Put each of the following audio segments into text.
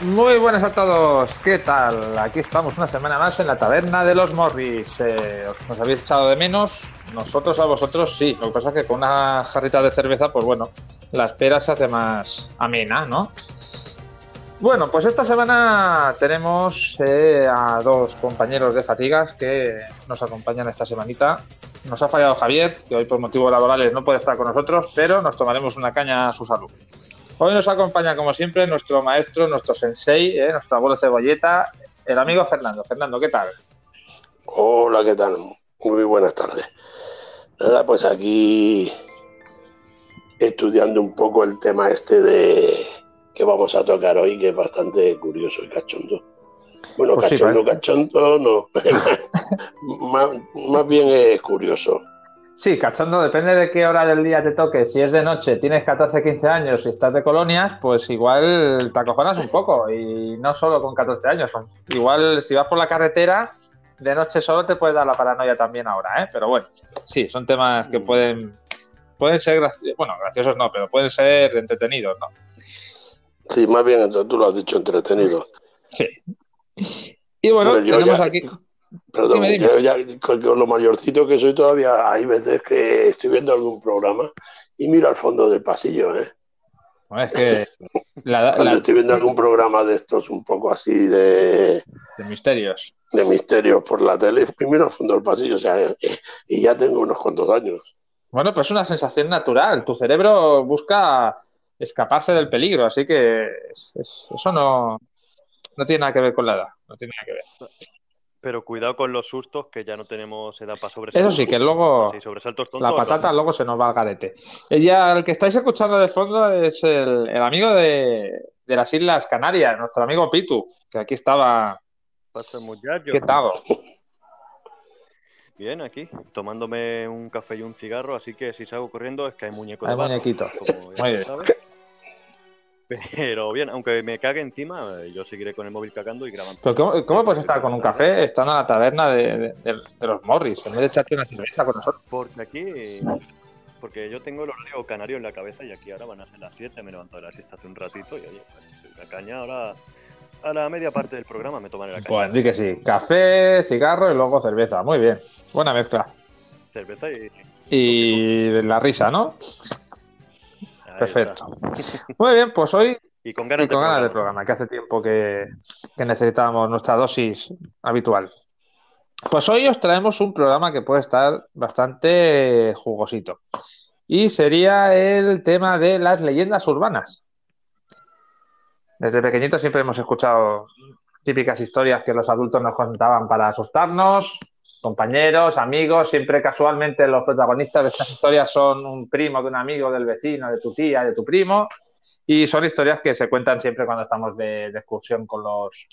Muy buenas a todos, ¿qué tal? Aquí estamos una semana más en la taberna de los Morris. Eh, ¿Os habéis echado de menos? Nosotros a vosotros sí. Lo que pasa es que con una jarrita de cerveza, pues bueno, la espera se hace más amena, ¿no? Bueno, pues esta semana tenemos eh, a dos compañeros de fatigas que nos acompañan esta semanita. Nos ha fallado Javier, que hoy por motivos laborales no puede estar con nosotros, pero nos tomaremos una caña a su salud. Hoy nos acompaña, como siempre, nuestro maestro, nuestro sensei, ¿eh? nuestro abuelo cebolleta, el amigo Fernando. Fernando, ¿qué tal? Hola, ¿qué tal? Muy buenas tardes. Nada, pues aquí estudiando un poco el tema este de que vamos a tocar hoy, que es bastante curioso y cachondo. Bueno, Pues cachondo, cachondo, no. más, más bien es curioso. Sí, cachondo, depende de qué hora del día te toque. Si es de noche, tienes 14, 15 años y estás de colonias, pues igual te acojonas un poco. Y no solo con 14 años. Igual si vas por la carretera, de noche solo te puede dar la paranoia también ahora, ¿eh? Pero bueno, sí, son temas que pueden, pueden ser, graci- bueno, graciosos no, pero pueden ser entretenidos, ¿no? Sí, más bien tú lo has dicho entretenido. Sí. Y bueno, tenemos ya- aquí... Perdón, Dime, ya con, con lo mayorcito que soy todavía, hay veces que estoy viendo algún programa y miro al fondo del pasillo, ¿eh? Bueno, es que la, Cuando la- estoy viendo algún programa de estos un poco así de, de misterios. de misterio por la tele, primero al fondo del pasillo, o sea, y ya tengo unos cuantos años. Bueno, pues es una sensación natural. Tu cerebro busca escaparse del peligro, así que es- es- eso no, no tiene nada que ver con la edad. No tiene nada que ver. Pero cuidado con los sustos, que ya no tenemos edad para Eso sobresaltos. sí, que luego Sí, sobresaltos tontos. la patata luego se nos va al garete. Ella, el que estáis escuchando de fondo es el, el amigo de, de las Islas Canarias, nuestro amigo Pitu, que aquí estaba. Pasa, muchacho. ¿Qué tal? Bien, aquí, tomándome un café y un cigarro, así que si salgo corriendo es que hay muñeco de Hay barro, muñequito. como ya Muy bien. Pero bien, aunque me cague encima, eh, yo seguiré con el móvil cagando y grabando. Pero ¿cómo, cómo puedes estar con un café estando en la taberna de, de- de- de los Morris en vez de echarte una cerveza con nosotros? Porque aquí, porque yo tengo el horario canario en la cabeza y aquí ahora van a ser las 7, me he levantado de la siesta hace un ratito y oye, pues, la caña ahora, a la media parte del programa me tomaré la caña. Pues di que sí. Café, cigarro y luego cerveza. Muy bien. Buena mezcla. Cerveza y... Y la risa, ¿no? Perfecto. Muy bien, pues hoy Y con ganas y con de ganas de programa. programa, que hace tiempo que, que necesitábamos nuestra dosis habitual. Pues hoy os traemos un programa que puede estar bastante jugosito. Y sería el tema de las leyendas urbanas. Desde pequeñitos siempre hemos escuchado típicas historias que los adultos nos contaban para asustarnos, compañeros, amigos, siempre casualmente los protagonistas de estas historias son un primo de un amigo, del vecino, de tu tía, de tu primo, y son historias que se cuentan siempre cuando estamos de, excursión con los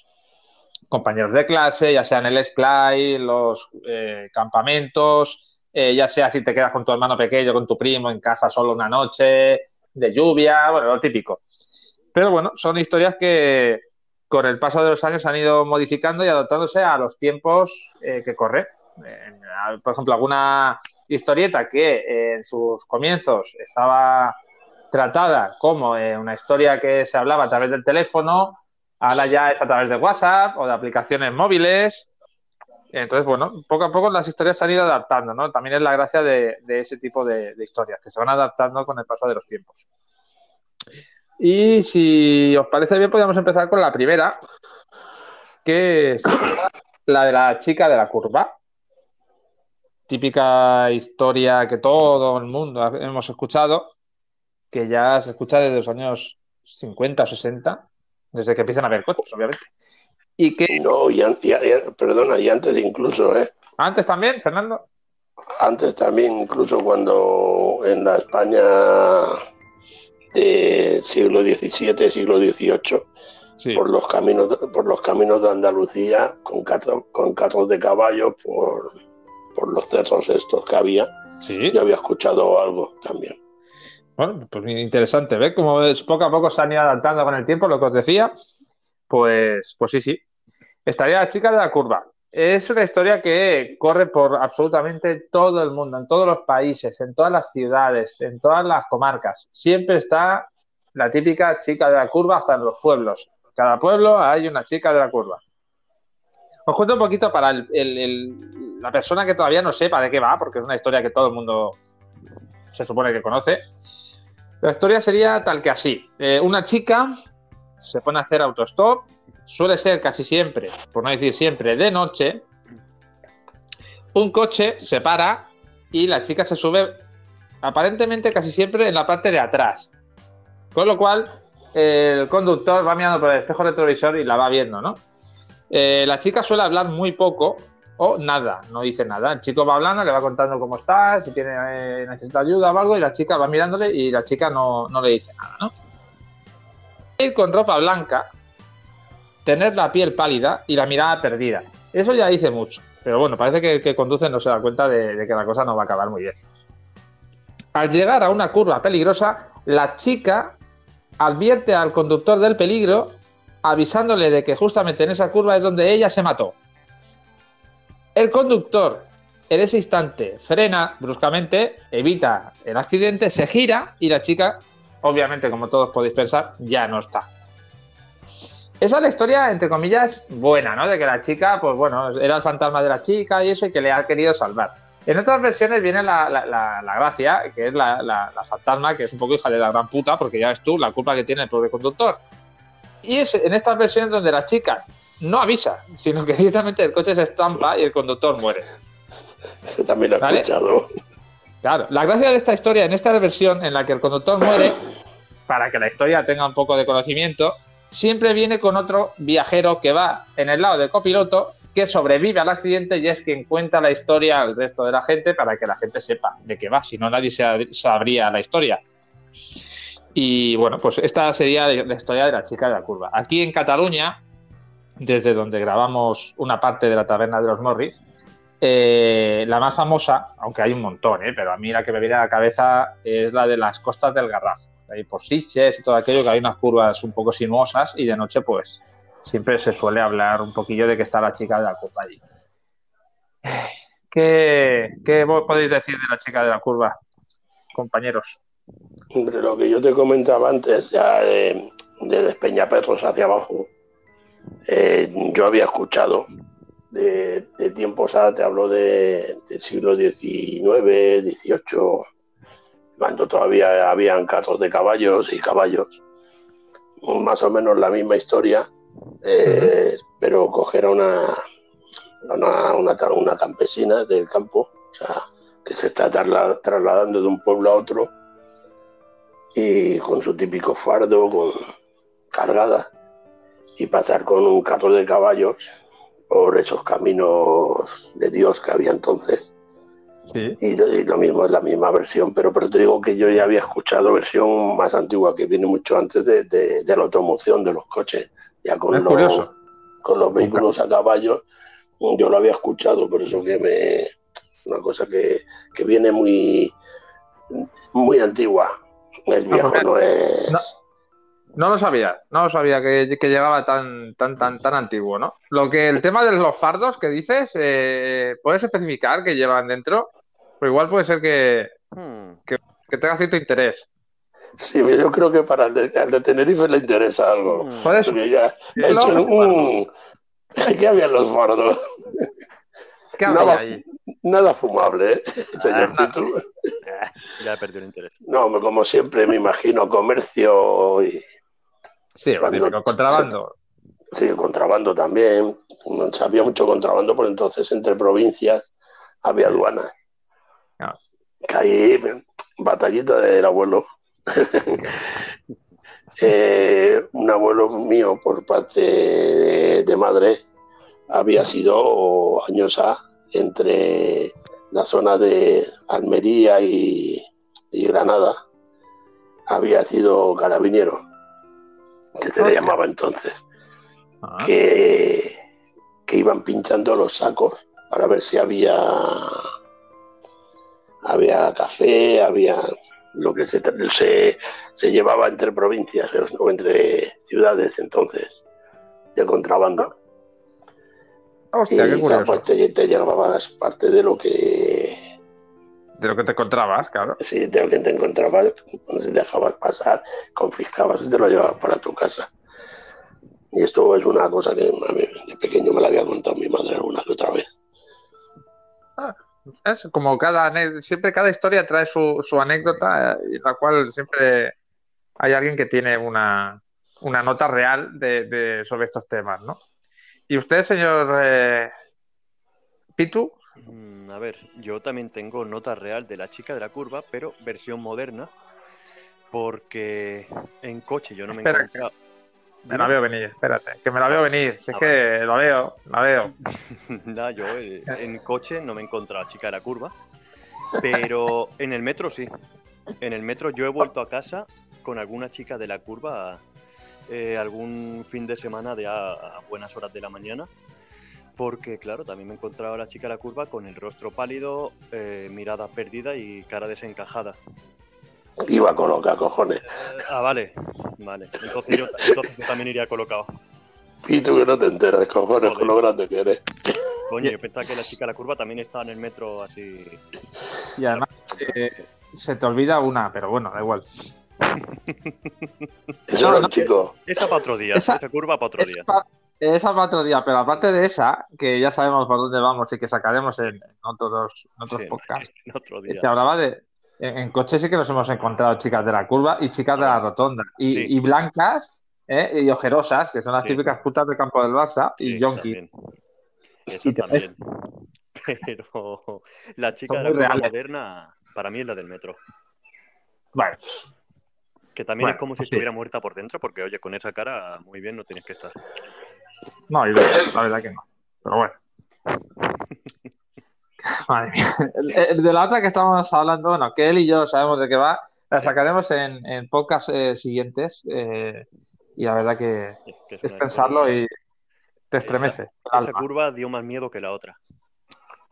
compañeros de clase, ya sea en el splay, los eh, campamentos, eh, ya sea si te quedas con tu hermano pequeño, con tu primo en casa solo una noche, de lluvia, bueno, lo típico. Pero bueno, son historias que con el paso de los años han ido modificando y adaptándose a los tiempos eh, que corren. Por ejemplo, alguna historieta que en sus comienzos estaba tratada como eh, una historia que se hablaba a través del teléfono, ahora ya es a través de WhatsApp o de aplicaciones móviles. Entonces, bueno, poco a poco las historias se han ido adaptando, ¿no? También es la gracia de, de ese tipo de, de historias, que se van adaptando con el paso de los tiempos. Y si os parece bien, podríamos empezar con la primera, que es la de la chica de la curva. Típica historia que todo el mundo hemos escuchado, que ya se escucha desde los años 50 o 60, desde que empiezan a haber coches, obviamente. Y que No, y, y- y- perdona, y antes incluso, ¿eh? antes también, Fernando. Antes también, incluso cuando en la España del siglo XVII, siglo XVIII, Sí. por los caminos por los caminos de Andalucía con carros, con carros de caballo por, por los cerros estos que había Sí. yo había escuchado algo también Bueno, pues interesante, ¿ves? Como es- poco a poco se han ido adaptando con el tiempo, lo que os decía. Pues, pues sí, sí. Estaría la chica de la curva. Es una historia que corre por absolutamente todo el mundo, en todos los países, en todas las ciudades, en todas las comarcas. Siempre está la típica chica de la curva hasta en los pueblos. cada pueblo hay una chica de la curva. Os cuento un poquito para el- el- el- la persona que todavía no sepa de qué va, porque es una historia que todo el mundo se supone que conoce. La historia sería tal que así. Eh, una chica se pone a hacer autostop, suele ser casi siempre, por no decir siempre, de noche. Un coche se para y la chica se sube aparentemente casi siempre en la parte de atrás. Con lo cual, el conductor va mirando por el espejo retrovisor y la va viendo, ¿no? Eh, la chica suele hablar muy poco o nada, no dice nada. El chico va hablando, le va contando cómo está, si tiene eh, necesita ayuda o algo, y la chica va mirándole y la chica no, no le dice nada, ¿no? Ir con ropa blanca, tener la piel pálida y la mirada perdida. Eso ya dice mucho. Pero bueno, parece que que conduce no se da cuenta de que la cosa no va a acabar muy bien. Al llegar a una curva peligrosa, la chica advierte al conductor del peligro avisándole de que justamente en esa curva es donde ella se mató. El conductor en ese instante frena bruscamente, evita el accidente, se gira y la chica, obviamente como todos podéis pensar, ya no está. Esa es la historia, entre comillas, buena, ¿no? De que la chica, pues bueno, era el fantasma de la chica y eso, y que le ha querido salvar. En otras versiones viene la, la- gracia, que es la fantasma, que es un poco hija de la gran puta, porque ya ves tú la culpa que tiene el pobre conductor. Y es en estas versiones donde la chica no avisa, sino que directamente el coche se estampa y el conductor muere. Ese también lo he ¿Vale? escuchado. Claro, la gracia de esta historia, en esta versión en la que el conductor muere, para que la historia tenga un poco de conocimiento, siempre viene con otro viajero que va en el lado del copiloto, que sobrevive al accidente y es quien cuenta la historia al resto de la gente para que la gente sepa de qué va, si no nadie se- sabría la historia. Y bueno, pues esta sería la historia de la chica de la curva. Aquí en Cataluña, desde donde grabamos una parte de la taberna de los Morris, eh, la más famosa, aunque hay un montón, ¿eh? pero a mí la que me viene a la cabeza es la de las costas del Garraf. Ahí por Sitges y todo aquello, que hay unas curvas un poco sinuosas y de noche, pues siempre se suele hablar un poquillo de que está la chica de la curva allí. ¿Qué, qué podéis decir de la chica de la curva, compañeros? Hombre, lo que yo te comentaba antes, ya de, de Despeñaperros hacia abajo, eh, yo había escuchado de, de tiempos, ahora te hablo de, del siglo XIX, XVIII, cuando todavía habían carros de caballos y caballos, más o menos la misma historia, eh, pero coger a una, una, una, una campesina del campo, o sea, que se está trasla- trasladando de un pueblo a otro y con su típico fardo con cargada y pasar con un carro de caballos por esos caminos de Dios que había entonces Sí. y, lo- y lo mismo es la misma versión pero pero te digo que yo ya había escuchado versión más antigua que viene mucho antes de, de- de la automoción de los coches ya con los, con los vehículos a caballo yo lo había escuchado por eso que me una cosa que, que viene muy muy antigua el viejo no es no. No lo sabía, no lo sabía que, que llegaba tan, tan, tan, tan antiguo, ¿no? Lo que el tema de los fardos que dices, eh, ¿puedes especificar que llevan dentro? Pues igual puede ser que, Hmm. que tenga cierto interés. Sí, yo creo que para el de, al de Tenerife le interesa algo. Por eso, ya he un... ¿Qué había en los fardos? ¿qué había va- ahí? Nada fumable, ¿eh, señor Ah, Pitu? Eh, ya he perdido el interés. No, como siempre me imagino comercio y Sí, cuando- contrabando. sí, contrabando también. No Había mucho contrabando por entonces entre provincias, había aduanas. Ah. Que ahí, batallita del abuelo. Eh, un abuelo mío por parte de, de madre había sido años A entre la zona de Almería y, y Granada. Había sido carabinero, que se le llamaba entonces Ah, que, que iban pinchando los sacos para ver si había había café, había lo que se, se, se llevaba entre provincias o entre ciudades entonces de contrabando. Hostia, qué y curioso. pues, te, te llevabas parte de lo que De lo que te encontrabas, claro. si de lo que te encontrabas, dejabas pasar, confiscabas y te lo llevabas para tu casa. Y esto es una cosa que a mí de pequeño me la había contado mi madre alguna que otra vez. Es como cada siempre cada historia trae su, su anécdota, eh, y la cual siempre hay alguien que tiene una, una nota real de, de- sobre estos temas, ¿no? Y usted, señor eh, Pitu, Mm, a ver, yo también tengo nota real de la chica de la curva, pero versión moderna, porque en coche yo no me he Espera. encontrado. me la veo venir, espérate, que me la veo venir, si es Ah, que lo veo, la veo. Nada, yo eh, en coche no me he encontrado a chica de la curva, pero en el metro sí. En el metro yo he vuelto a casa con alguna chica de la curva eh, algún fin de semana de a, a buenas horas de la mañana, porque claro, también me he encontrado a la chica de la curva con el rostro pálido, eh, mirada perdida y cara desencajada. Iba a colocar cojones. Eh, ah, vale, vale. Entonces yo, entonces yo también iría colocado. Y tú que no te enteras, cojones, con lo grande que eres. Coño, yo pensaba que la chica de la curva también estaba en el metro así. Y además eh, se te olvida una, pero bueno, da igual. Eso No, era no, chico. Esa para otro día, Esa- esa, curva para otro Esa día. pa- esa para otro día, pero aparte de esa, que ya sabemos por dónde vamos y que sacaremos en, en otros, en otros Sí, podcasts, en otro día. te hablaba de. En, en coche sí que nos hemos encontrado chicas de la curva y chicas de la rotonda. Y, Sí. y blancas ¿eh? y ojerosas, que son las Sí. típicas putas del campo del Barça, y yonki. también. Eso Y también. Pero la chica Son de la curva reales. moderna, para mí es la del metro. Bueno, Que también Bueno, es como si pues estuviera muerta por dentro, porque oye, con esa cara muy bien no tienes que estar. No, la verdad que no. Pero bueno. Madre mía. El- el de la otra que estábamos hablando, bueno, que él y yo sabemos de qué va, la sacaremos en, en podcasts eh, siguientes. eh, y la verdad que es pensarlo y te estremece. Esa curva dio más miedo que la otra.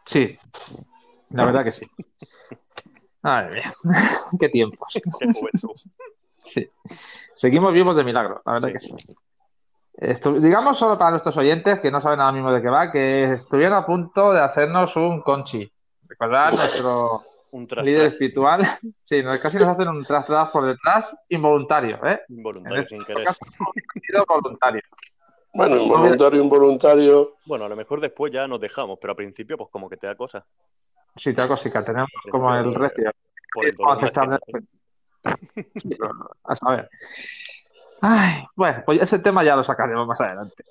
Sí, la verdad que sí. Madre mía, qué tiempos. Qué. Sí. Seguimos vivos de milagro, la verdad Sí. que sí. Estu- digamos solo para nuestros oyentes que no saben nada mismo de qué va, que estuvieron a punto de hacernos un conchi. Recordad nuestro Un tras líder espiritual. Sí, nos- casi nos hacen un tras tras por detrás involuntario, ¿eh? involuntario sin querer. caso, voluntario. Bueno, involuntario, involuntario. Bueno, a lo mejor después ya nos dejamos, pero al principio pues como que te da cosa. Sí, te da cosica, tenemos como el recio. Por el Vamos a volumen aceptar de- Sí, a saber. Ay, bueno, pues ese tema ya lo sacaremos más adelante.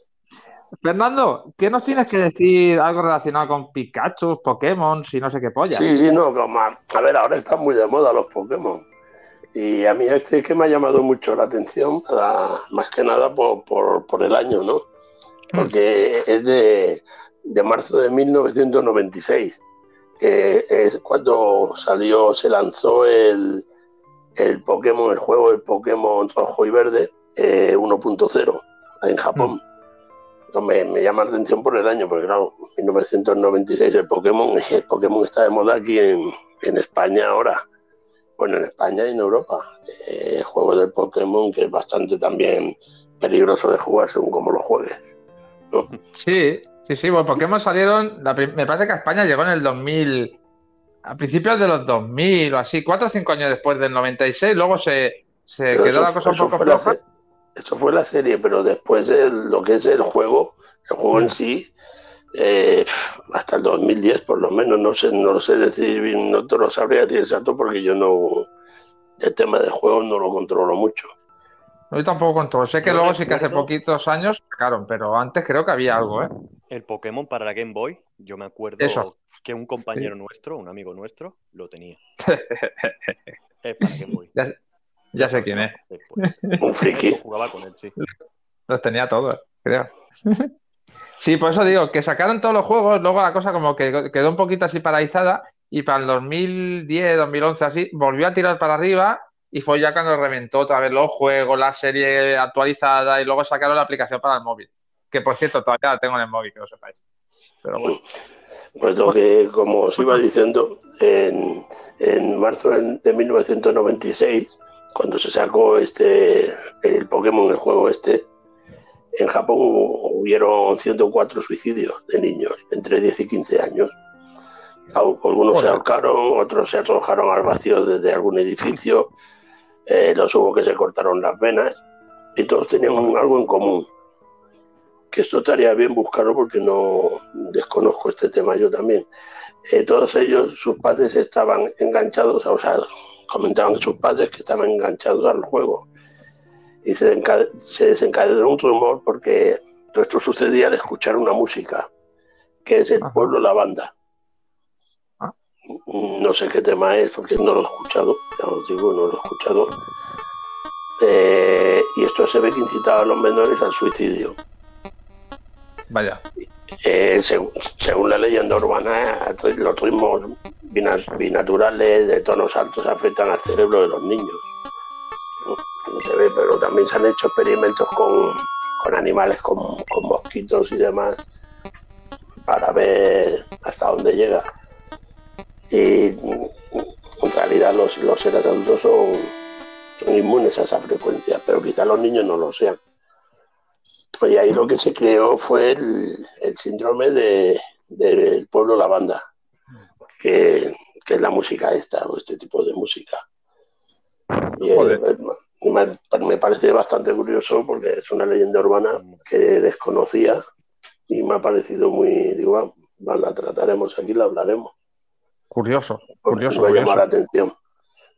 Fernando, ¿qué nos tienes que decir algo relacionado con Pikachu, Pokémon y no sé qué polla? Sí, sí, no, como a, a ver, ahora están muy de moda los Pokémon. Y a mí este es que me ha llamado mucho la atención, más que nada por, por, por el año, ¿no? Porque es de, de marzo de 1996, que es cuando salió, se lanzó el, el Pokémon, el juego del Pokémon rojo y verde eh, 1.0 en Japón. No, me, me llama la atención por el año, porque claro, 1996 el Pokémon, el Pokémon está de moda aquí en, en España ahora. Bueno, en España y en Europa. Eh, el juego del Pokémon que es bastante también peligroso de jugar según cómo lo juegues. Sí, sí, sí, bueno, Pokémon salieron, la me parece que a España llegó en el 2000, a principios de los 2000 o así, cuatro o cinco años después del 96, luego se, se quedó eso, la cosa un poco floja. Eso fue la serie, pero después el- lo que es el juego, el juego en sí, eh, hasta el 2010 por lo menos, no sé, no lo sé decir, bien, no te lo sabría decir exacto porque yo no, el tema de juegos no lo controlo mucho. Yo tampoco controlo, sé que luego sí que hace poquitos años sacaron, pero antes creo que había algo, ¿eh? El Pokémon para la Game Boy, yo me acuerdo Eso. que un compañero nuestro, un amigo nuestro, lo tenía. Es para Game Boy. Ya, ya sé quién es. Un friki. Jugaba con él, sí. los tenía todos, creo. Sí, por eso digo, que sacaron todos los juegos, luego la cosa como que quedó un poquito así paralizada y para el 2010, 2011 así, volvió a tirar para arriba y fue ya cuando reventó otra vez los juegos, la serie actualizada y luego sacaron la aplicación para el móvil. Que por cierto, todavía la tengo en el móvil, que lo sepáis. Pero bueno, Pues lo que, como os iba diciendo, en, en marzo de de 1996, cuando se sacó este el Pokémon, el juego este, en Japón hubieron 104 suicidios de niños entre 10 y 15 años. Al- Algunos se ahorcaron, otros se arrojaron al vacío desde algún edificio, eh, los hubo que se cortaron las venas y todos tenían algo en común. que esto estaría bien buscarlo porque no desconozco este tema yo también. Eh, todos ellos, sus padres estaban enganchados, o sea, comentaban sus padres que estaban enganchados al juego. Y se, se desencadenó un rumor porque todo esto sucedía al escuchar una música, que es el pueblo La Banda. Ah. No sé qué tema es porque no lo he escuchado, ya os digo, no lo he escuchado. Eh, y esto se ve que incitaba a los menores al suicidio. Vaya. Eh, según, la leyenda urbana, los ritmos binaturales de tonos altos afectan al cerebro de los niños. No, se ve, pero también se han hecho experimentos con, animales, con, mosquitos y demás, para ver hasta dónde llega. Y en realidad los, los seres adultos son, son inmunes a esa frecuencia, pero quizá los niños no lo sean. Y ahí lo que se creó fue el, síndrome de, del pueblo la banda, que, es la música esta, o este tipo de música. Y, me, parece bastante curioso porque es una leyenda urbana que desconocía y me ha parecido muy, digo, la trataremos aquí, la hablaremos. Curioso, curioso. Me va a llamar la atención.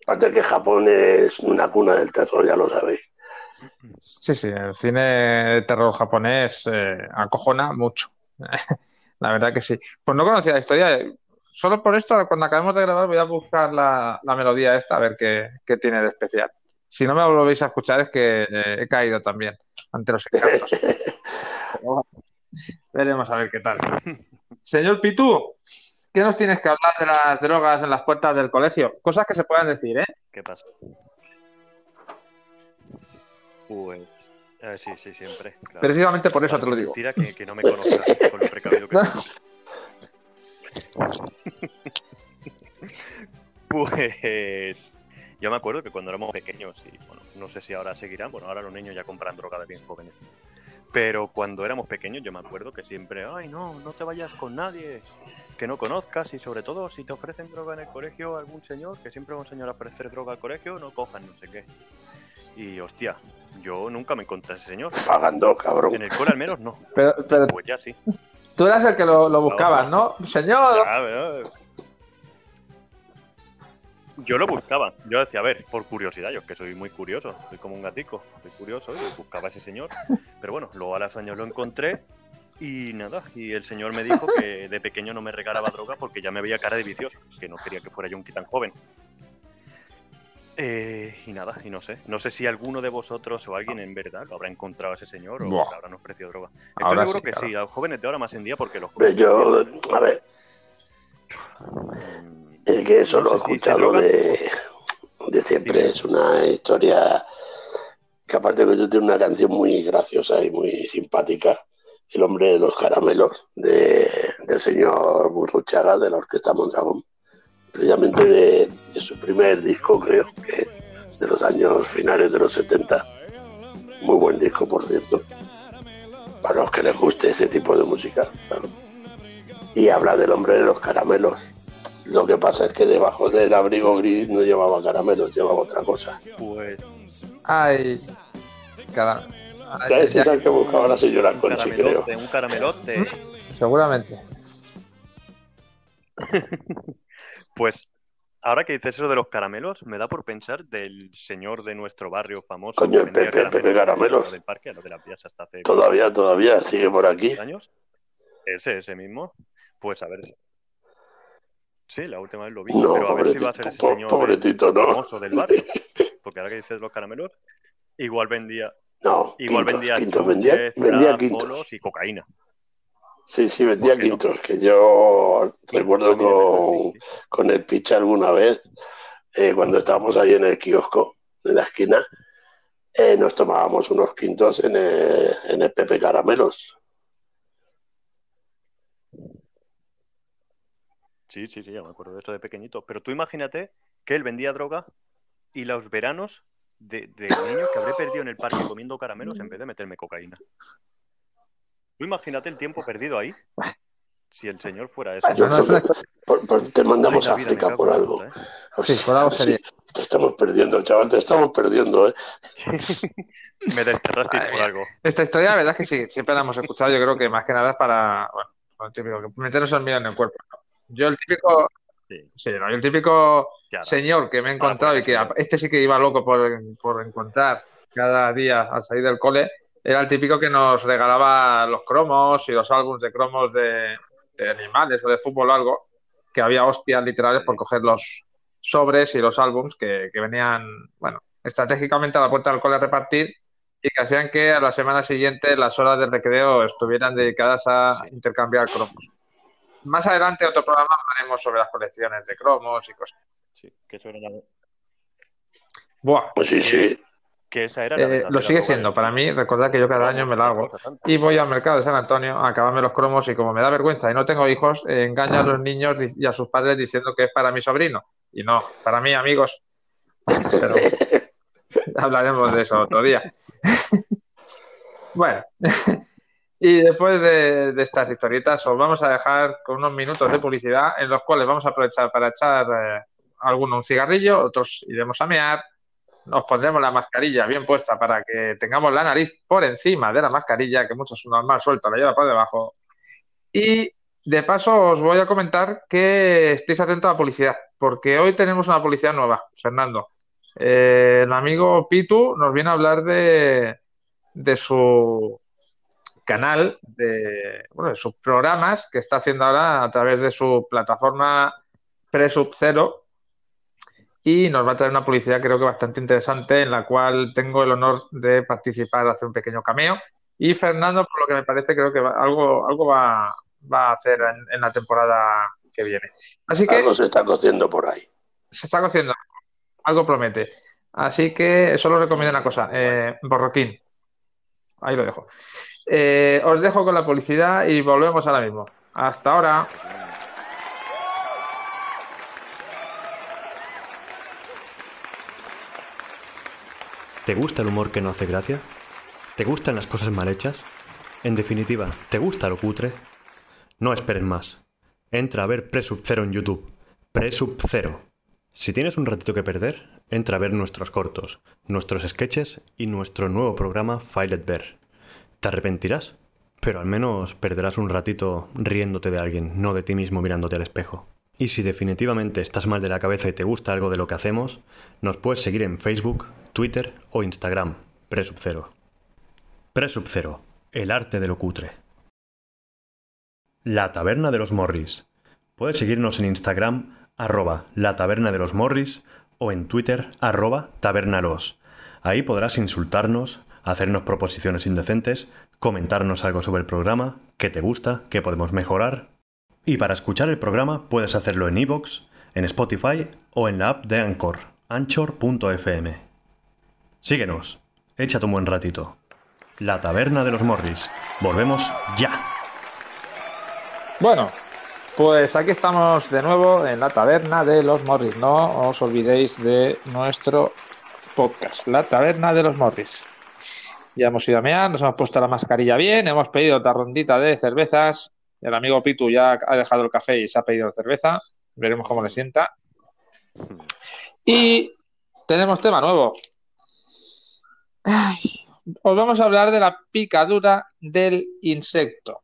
Aparte que Japón es una cuna del terror, ya lo sabéis. Sí, sí, el cine de terror japonés eh, acojona mucho. la verdad que sí. Pues no conocía la historia. Solo por esto, cuando acabemos de grabar, voy a buscar la, melodía esta a ver qué, tiene de especial. Si no me volvéis a escuchar, es que eh, he caído también ante los encantos. veremos a ver qué tal. Señor Pitu, ¿qué nos tienes que hablar de las drogas en las puertas del colegio? Cosas que se puedan decir, ¿eh? ¿Qué pasa? Pues. Eh, sí, sí, siempre. Precisamente por eso te lo digo. Mentira que, que no me conozcas con lo precavido que Pues. Yo me acuerdo que cuando éramos pequeños, y bueno, no sé si ahora seguirán, bueno, ahora los niños ya compran droga de bien jóvenes. Pero cuando éramos pequeños, yo me acuerdo que siempre, ay, no, no te vayas con nadie que no conozcas y sobre todo si te ofrecen droga en el colegio algún señor, que siempre va un señor a ofrecer droga al colegio, no cojan no sé qué. Y hostia, yo nunca me encontré a ese señor. Pagando, cabrón. En el cole al menos no. Pero, pero pues ya sí. Tú eras el que lo, lo buscabas, ¿no? Señor. Yo lo buscaba. Yo decía, a ver, por curiosidad, yo es que soy muy curioso, soy como un gatico, soy curioso y buscaba a ese señor. Pero bueno, luego a los años lo encontré y nada, y el señor me dijo que de pequeño no me regalaba droga porque ya me veía cara de vicioso, que no quería que fuera yo un tan joven. Eh, y nada, y no sé. No sé si alguno de vosotros o alguien en verdad lo habrá encontrado a ese señor o le habrán ofrecido droga. Estoy seguro que sí, a los jóvenes de ahora más en día porque los jóvenes. Yo, a ver. Es que eso lo he escuchado de, de siempre. Es una historia que, aparte que yo tengo una canción muy graciosa y muy simpática. El hombre de los caramelos, de, del señor Burruchaga de la Orquesta Mondragón precisamente de, su primer disco, creo que es de los años finales de los 70. Muy buen disco, por cierto, para los que les guste ese tipo de música. Y habla del hombre de los caramelos. Lo que pasa es que debajo del abrigo gris no llevaba caramelos, llevaba otra cosa. Pues. Ay, cada. es el que buscaba la señora Conchi, creo. Un caramelote. Seguramente. Pues ahora que dices eso de los caramelos, me da por pensar del señor de nuestro barrio famoso. Coño, Pepe, Pepe Caramelos. Del parque, de la hasta hace todavía, todavía, sigue por aquí. años? Ese, ese mismo. Pues a ver. Sí, la última vez lo vi, pero a ver si va a ser ese señor famoso del barrio. Porque ahora que dices los caramelos, igual vendía. No, igual vendía, quintos, vendía, vendía quintos. y cocaína. Sí, sí, vendía quintos, que yo recuerdo con, con, el picha alguna vez, eh, cuando estábamos ahí en el kiosco, en la esquina, eh, nos tomábamos unos quintos en el, en el Pepe Caramelos. Sí, sí, sí, ya me acuerdo de eso de pequeñito. Pero tú imagínate que él vendía droga y los veranos de, de niños que habré perdido en el parque comiendo caramelos en vez de meterme cocaína. Tú imagínate el tiempo perdido ahí. Si el señor fuera eso. te mandamos a África por algo. Sí, por algo sería. Te estamos perdiendo, chaval, te estamos perdiendo, ¿eh? Me desterraste por algo. Esta historia, la verdad es que sí, siempre la hemos escuchado. Yo creo que más que nada es para, bueno, típico, que meternos el miedo en el cuerpo. ¿no? Yo, el típico, Sí. sí, ¿no? Yo el típico Claro. señor que me he encontrado y que este sí que iba loco por, por encontrar cada día al salir del cole, era el típico que nos regalaba los cromos y los álbumes de cromos de, de animales o de fútbol o algo, que había hostias literales por coger los sobres y los álbums que, que venían, bueno, estratégicamente a la puerta del cole a repartir y que hacían que a la semana siguiente las horas de recreo estuvieran dedicadas a Sí. intercambiar cromos. Más adelante, en otro programa, hablaremos sobre las colecciones de cromos y cosas. Sí, que eso era la- Buah, Pues sí, sí. Que esa era la eh, lo sigue siendo. Para mí, recordad que yo cada año me la hago. Y voy al mercado de San Antonio a acabarme los cromos y como me da vergüenza y no tengo hijos, eh, engaño a los niños y a sus padres diciendo que es para mi sobrino. Y no, para mí, amigos. Pero hablaremos de eso otro día. Bueno, y después de, de estas historietas os vamos a dejar con unos minutos de publicidad en los cuales vamos a aprovechar para echar eh, alguno un cigarrillo, otros iremos a mear, nos pondremos la mascarilla bien puesta para que tengamos la nariz por encima de la mascarilla, que muchos normal suelto la lleva por debajo. Y de paso os voy a comentar que estéis atentos a la publicidad, porque hoy tenemos una publicidad nueva, Fernando. Eh, el amigo Pitu nos viene a hablar de, de su canal, de, bueno, de sus programas que está haciendo ahora a través de su plataforma Presub Zero y nos va a traer una publicidad creo que bastante interesante en la cual tengo el honor de participar, hacer un pequeño cameo y Fernando, por lo que me parece, creo que va- algo, algo va, va a hacer en, en la temporada que viene. Así que Algo se está cociendo por ahí. se está cociendo, algo promete. Así que solo os recomiendo una cosa, eh, borroquín. Ahí lo dejo. Eh, os dejo con la publicidad y volvemos ahora mismo. Hasta ahora. ¿Te gusta el humor que no hace gracia? ¿Te gustan las cosas mal hechas? En definitiva, ¿te gusta lo cutre? No esperes más. Entra a ver Presub Zero en YouTube. Presub Zero. Si tienes un ratito que perder, entra a ver nuestros cortos, nuestros sketches y nuestro nuevo programa Filet Bear. ¿Te arrepentirás? Pero al menos perderás un ratito riéndote de alguien, no de ti mismo mirándote al espejo. Y si definitivamente estás mal de la cabeza y te gusta algo de lo que hacemos, nos puedes seguir en Facebook, Twitter o Instagram, Presubcero. Presubcero, el arte de lo cutre. La Taberna de los Morris. Puedes seguirnos en Instagram, arroba la Taberna de los Morris, o en Twitter, arroba tabernalos. Ahí podrás insultarnos, hacernos proposiciones indecentes, comentarnos algo sobre el programa, qué te gusta, qué podemos mejorar. Y para escuchar el programa puedes hacerlo en iVoox, en Spotify o en la app de Anchor, anchor.fm. Síguenos, échate un buen ratito. La Taberna de los Morris. Volvemos ya. Bueno, pues aquí estamos de nuevo en la taberna de los Morris. No os olvidéis de nuestro podcast, la taberna de los Morris. Ya hemos ido a mear, nos hemos puesto la mascarilla bien, hemos pedido otra rondita de cervezas. El amigo Pitu ya ha dejado el café y se ha pedido cerveza. Veremos cómo le sienta. Y tenemos tema nuevo. Ay, os vamos a hablar de la picadura del insecto.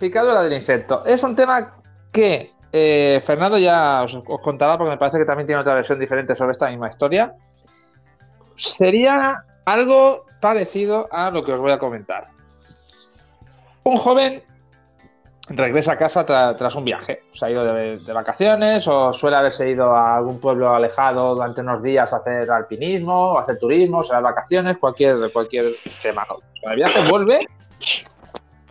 Picadura del insecto. Es un tema que eh, Fernando ya os, os contará porque me parece que también tiene otra versión diferente sobre esta misma historia. Sería algo parecido a lo que os voy a comentar. Un joven regresa a casa tra- tras un viaje. Se ha ido de, vacaciones o suele haberse ido a algún pueblo alejado durante unos días a hacer alpinismo, a hacer turismo, o sea, vacaciones, cualquier, cualquier tema. ¿no? El viaje vuelve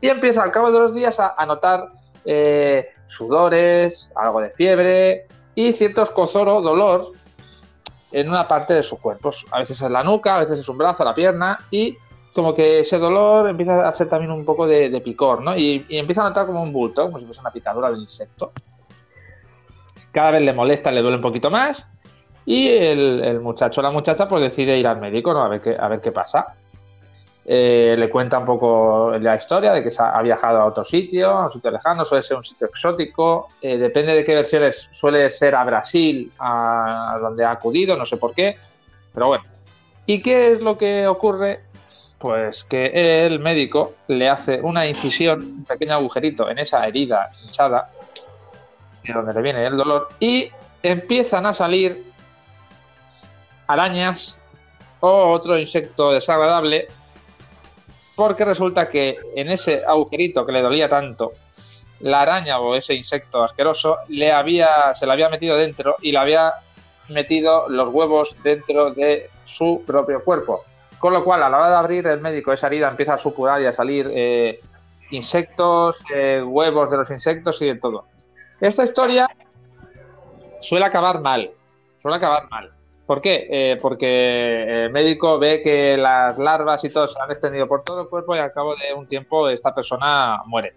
y empieza al cabo de los días a, notar eh, sudores, algo de fiebre y cierto escozor o dolor en una parte de su cuerpo. A veces es la nuca, a veces es un brazo, la pierna y como que ese dolor empieza a ser también un poco de, de picor, ¿no? Y, empieza a notar como un bulto, como si fuese una picadura del insecto. Cada vez le molesta, le duele un poquito más y el, el muchacho o la muchacha pues decide ir al médico, ¿no? A ver qué, a ver qué pasa. eh, le cuenta un poco la historia de que ha viajado a otro sitio, a un sitio lejano, suele ser un sitio exótico, eh, depende de qué versiones, suele ser a Brasil, a donde ha acudido, no sé por qué, pero bueno. ¿Y qué es lo que ocurre? Pues que el médico le hace una incisión, un pequeño agujerito en esa herida hinchada, de donde le viene el dolor, y empiezan a salir arañas o otro insecto desagradable porque resulta que en ese agujerito que le dolía tanto, la araña o ese insecto asqueroso le había, se le había metido dentro y le había metido los huevos dentro de su propio cuerpo. Con lo cual, a la hora de abrir el médico esa herida empieza a supurar y a salir eh, insectos, eh, huevos de los insectos y de todo. Esta historia suele acabar mal, suele acabar mal. ¿Por qué? Eh, porque el médico ve que las larvas y todo se han extendido por todo el cuerpo y al cabo de un tiempo esta persona muere.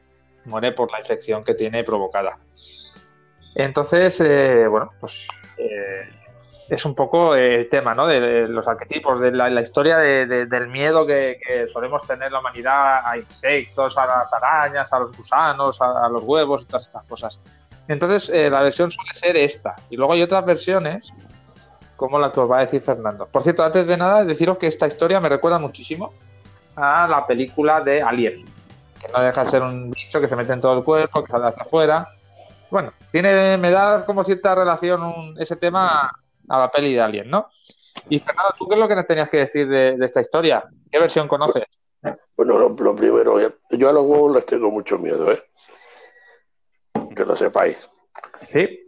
Muere por la infección que tiene provocada. Entonces, bueno, pues es un poco el tema, ¿no? De, los arquetipos, de la, historia del miedo que, solemos tener la humanidad a insectos, a las arañas, a los gusanos, a, los huevos y todas estas cosas. Entonces, la versión suele ser esta. Y luego hay otras versiones como la que os va a decir Fernando. Por cierto, antes de nada, deciros que esta historia me recuerda muchísimo a la película de Alien, que no deja de ser un bicho que se mete en todo el cuerpo, que sale hacia afuera. Bueno, tiene, me da como cierta relación ese tema a la peli de Alien, ¿no? Y Fernando, ¿tú qué es lo que nos tenías que decir de, esta historia? ¿Qué versión conoces? Bueno, lo, lo, primero, yo a los huevos les tengo mucho miedo, ¿eh? Que lo sepáis. Sí.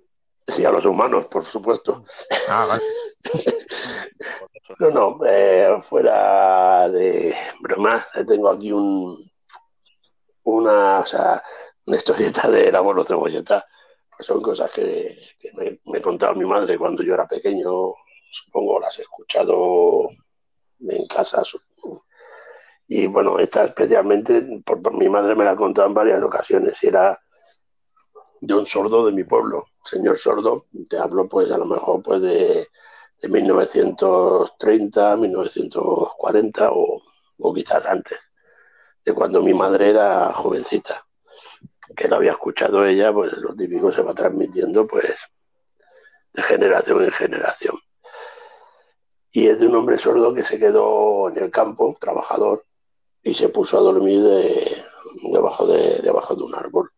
Sí, a los humanos, por supuesto. Ah, no, no, eh, fuera de bromas, tengo aquí un una, o sea, una historieta de la abuelo cebolleta. Son cosas que, me, me, contaba mi madre cuando yo era pequeño. Supongo las he escuchado en casa. Y bueno, esta especialmente, por, por mi madre me la ha contado en varias ocasiones. Era de un sordo de mi pueblo, señor sordo, te hablo pues a lo mejor pues de, de 1930, 1940 o, o, quizás antes, de cuando mi madre era jovencita, que lo había escuchado ella, pues lo típico se va transmitiendo pues de generación en generación. Y es de un hombre sordo que se quedó en el campo, trabajador, y se puso a dormir debajo, de, debajo de un árbol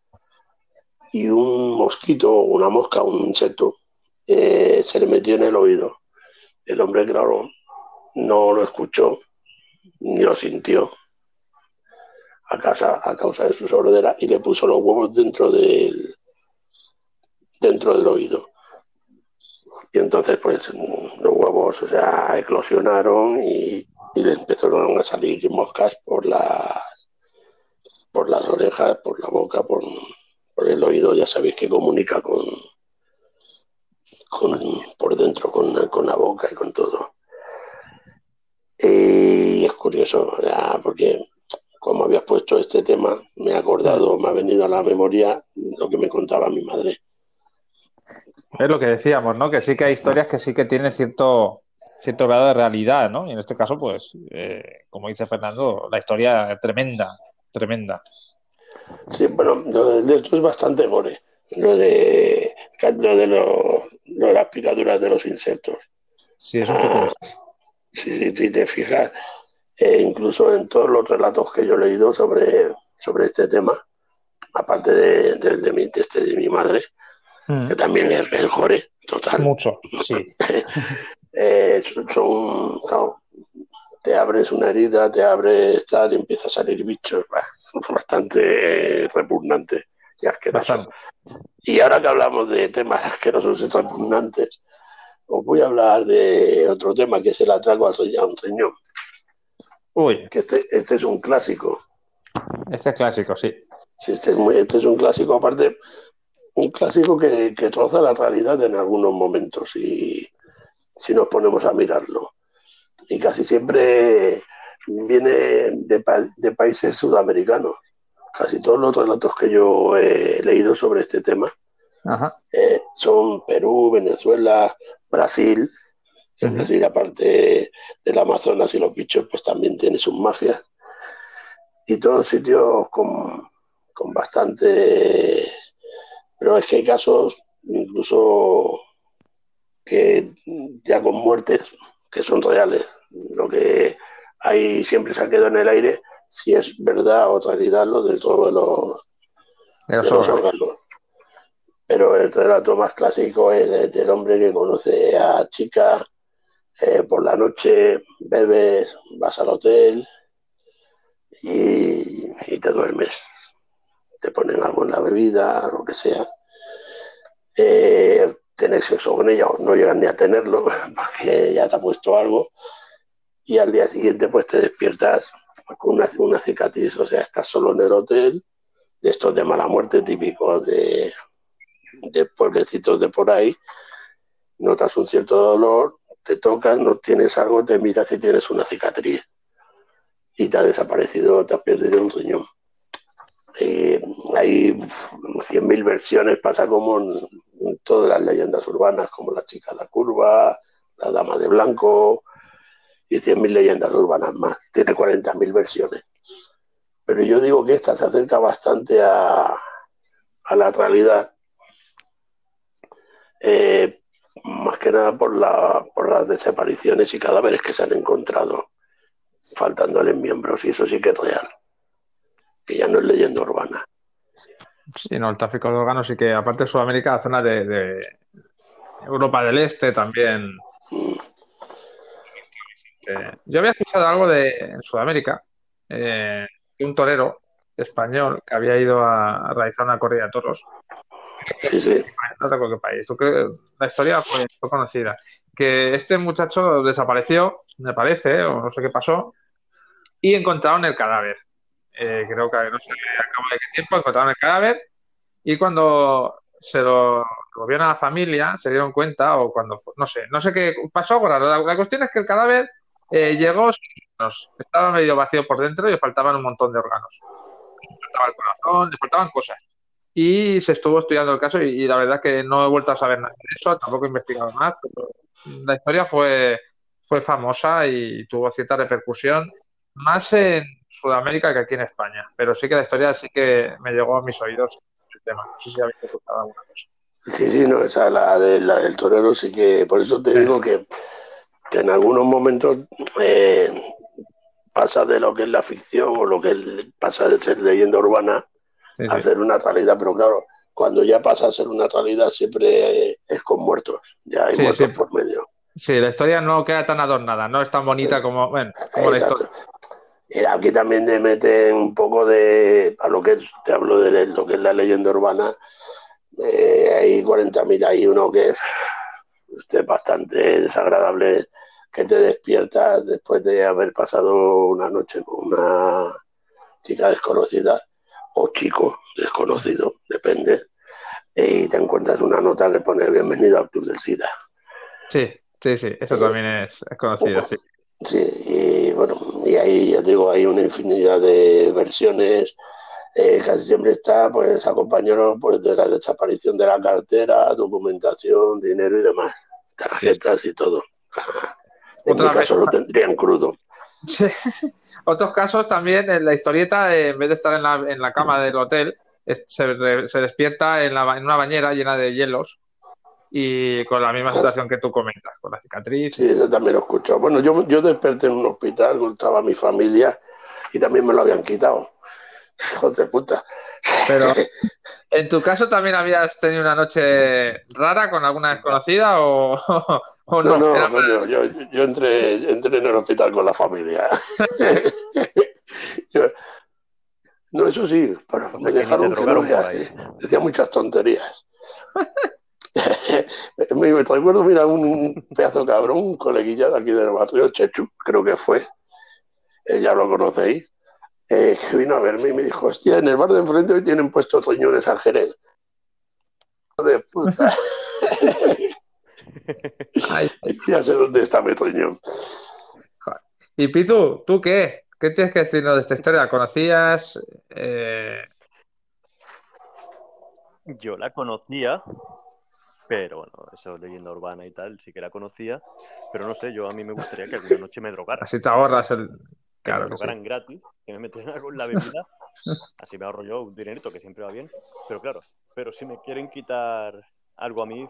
y un mosquito, una mosca, un insecto, eh, se le metió en el oído. El hombre, claro, no lo escuchó ni lo sintió a, casa, a causa de su sordera y le puso los huevos dentro del, dentro del oído. Y entonces, pues, los huevos, o sea, eclosionaron y, y le empezaron a salir moscas por las, por las orejas, por la boca, por, el oído ya sabéis que comunica con, con por dentro con, la boca y con todo. Y es curioso, porque como habías puesto este tema, me he acordado, me ha venido a la memoria lo que me contaba mi madre. Es lo que decíamos, ¿no? Que sí que hay historias que sí que tienen cierto, cierto grado de realidad, ¿no? Y en este caso, pues, eh, como dice Fernando, la historia es tremenda, tremenda. Sí, bueno, lo de esto es bastante gore. Lo de, lo de, lo, de las picaduras de los insectos. Sí, eso ah, sí, sí, si te fijas, eh, incluso en todos los relatos que yo he leído sobre, sobre este tema, aparte de, de, mi, este de mi madre, mm. que también es el gore, total. Mucho, sí. eh, son, te abres una herida, te abres tal y empieza a salir bichos. bastante repugnante y asqueroso. Y ahora que hablamos de temas asquerosos y repugnantes, os voy a hablar de otro tema que es el atraco al señor. Uy. Que este, este, es un clásico. Este es clásico, sí. Sí, este es, este es un clásico, aparte, un clásico que, que troza la realidad en algunos momentos y si nos ponemos a mirarlo y casi siempre viene de, países sudamericanos. Casi todos los relatos que yo he leído sobre este tema eh, son Perú, Venezuela, Brasil Es Ujú. decir, aparte del Amazonas y los bichos, pues también tiene sus mafias. Y todos sitios con, con bastante... Pero es que hay casos incluso que ya con muertes que son reales. Lo que hay siempre se ha quedado en el aire si es verdad o realidad lo del robo de los, De los de los órganos. órganos. Pero el relato más clásico es el del hombre que conoce a chica eh, por la noche, bebes, vas al hotel y, te duermes. Te ponen algo en la bebida, lo que sea. Eh, sexo con ella no llegas ni a tenerlo porque ya te ha puesto algo. Y al día siguiente pues te despiertas con una, una cicatriz, o sea, estás solo en el hotel, de estos de mala muerte típicos de, de pueblecitos de por ahí, notas un cierto dolor, te tocas, no tienes algo, te miras y tienes una cicatriz y te ha desaparecido, te has perdido un riñón. Eh, hay 100.000 versiones, pasa como en, en todas las leyendas urbanas, como la chica de la curva, la dama de blanco y 100.000 leyendas urbanas más. Tiene 40.000 versiones. Pero yo digo que esta se acerca bastante a, a la realidad. Eh, más que nada por, la, por las desapariciones y cadáveres que se han encontrado faltándoles miembros, y eso sí que es real. Que ya no es leyenda urbana. Sí, no, el tráfico de órganos y que aparte de Sudamérica, la zona de, de Europa del Este también. Mm, eh, yo había escuchado algo de en Sudamérica, eh, de un torero español que había ido a, a realizar una corrida de toros. Sí, sí. No recuerdo qué país. La historia fue, conocida. Que este muchacho desapareció, me parece, o no sé qué pasó, y encontraron el cadáver. Eh, creo que no sé a de qué tiempo encontraron el cadáver y cuando se lo, lo vieron a la familia se dieron cuenta o cuando no sé, no sé qué pasó. La, cuestión es que el cadáver eh, llegó sin órganos. estaba medio vacío por dentro y faltaban un montón de órganos. Le faltaba el corazón, le faltaban cosas. Y se estuvo estudiando el caso y, y la verdad que no he vuelto a saber nada de eso, tampoco he investigado más, pero la historia fue, fue famosa y tuvo cierta repercusión, más en Sudamérica que aquí en España. Pero sí que la historia sí que me llegó a mis oídos el tema. No sé si habéis escuchado alguna cosa. Sí, sí, no, esa la, de, la del torero sí que, por eso te digo que, que en algunos momentos eh, pasa de lo que es la ficción o lo que es- pasa de ser leyenda urbana Sí, ser una realidad, pero claro, cuando ya pasa a ser una realidad siempre es con muertos, ya hay Sí, muertos sí. por medio. Sí, la historia no queda tan adornada, no es tan bonita como, bueno, como la historia. Aquí también te meten un poco de, a lo que es- te hablo de lo que es la leyenda urbana, eh, hay 40.000, hay uno que es, es bastante desagradable, que te despiertas después de haber pasado una noche con una chica desconocida o chico desconocido, depende, y te encuentras una nota que pone bienvenido al Club del SIDA. Sí, sí, sí, eso también es, es conocido, sí. Sí, y bueno, y ahí ya digo, hay una infinidad de versiones. Eh, casi siempre está pues acompañado pues, de la desaparición de la cartera, documentación, dinero y demás, tarjetas y todo. En Otra mi caso vez- lo tendrían crudo. Sí. Otros casos también, en la historieta, eh, en vez de estar en la, en la cama del hotel, se, despierta en, la, en una bañera llena de hielos y con la misma situación que tú comentas, con la cicatriz. Sí, eso también lo he escuchado. Bueno, yo, yo desperté en un hospital, donde estaba mi familia y también me lo habían quitado. Hijos de puta. Pero en tu caso también habías tenido una noche rara con alguna desconocida o, no. No, no, coño, yo, yo entré, entré en el hospital con la familia. Yo- no, eso sí, pero sea, me dejaron que no ahí. eh, decía muchas tonterías. me, me recuerdo, mira, un, un pedazo de cabrón, un coleguilla de aquí del barrio, Chechu, creo que fue, eh, ya lo conocéis, eh, que vino a verme y me dijo, hostia, en el bar de enfrente hoy tienen puestos riñones al Jerez. Hijo de puta, Ay, ya sé dónde está mi riñón. Y Pitu, ¿tú qué? ¿Qué tienes que decirnos de esta historia? ¿Conocías? Eh, Yo la conocía, Pero bueno, eso es leyenda urbana y tal, sí que la conocía. Pero no sé, yo a mí me gustaría que alguna noche me drogara. Así te ahorras el. Que Claro me que sí. drogaran gratis, que me metieran algo en la bebida. Así me ahorro yo un dinerito que siempre va bien. Pero claro, pero si me quieren quitar algo a mí,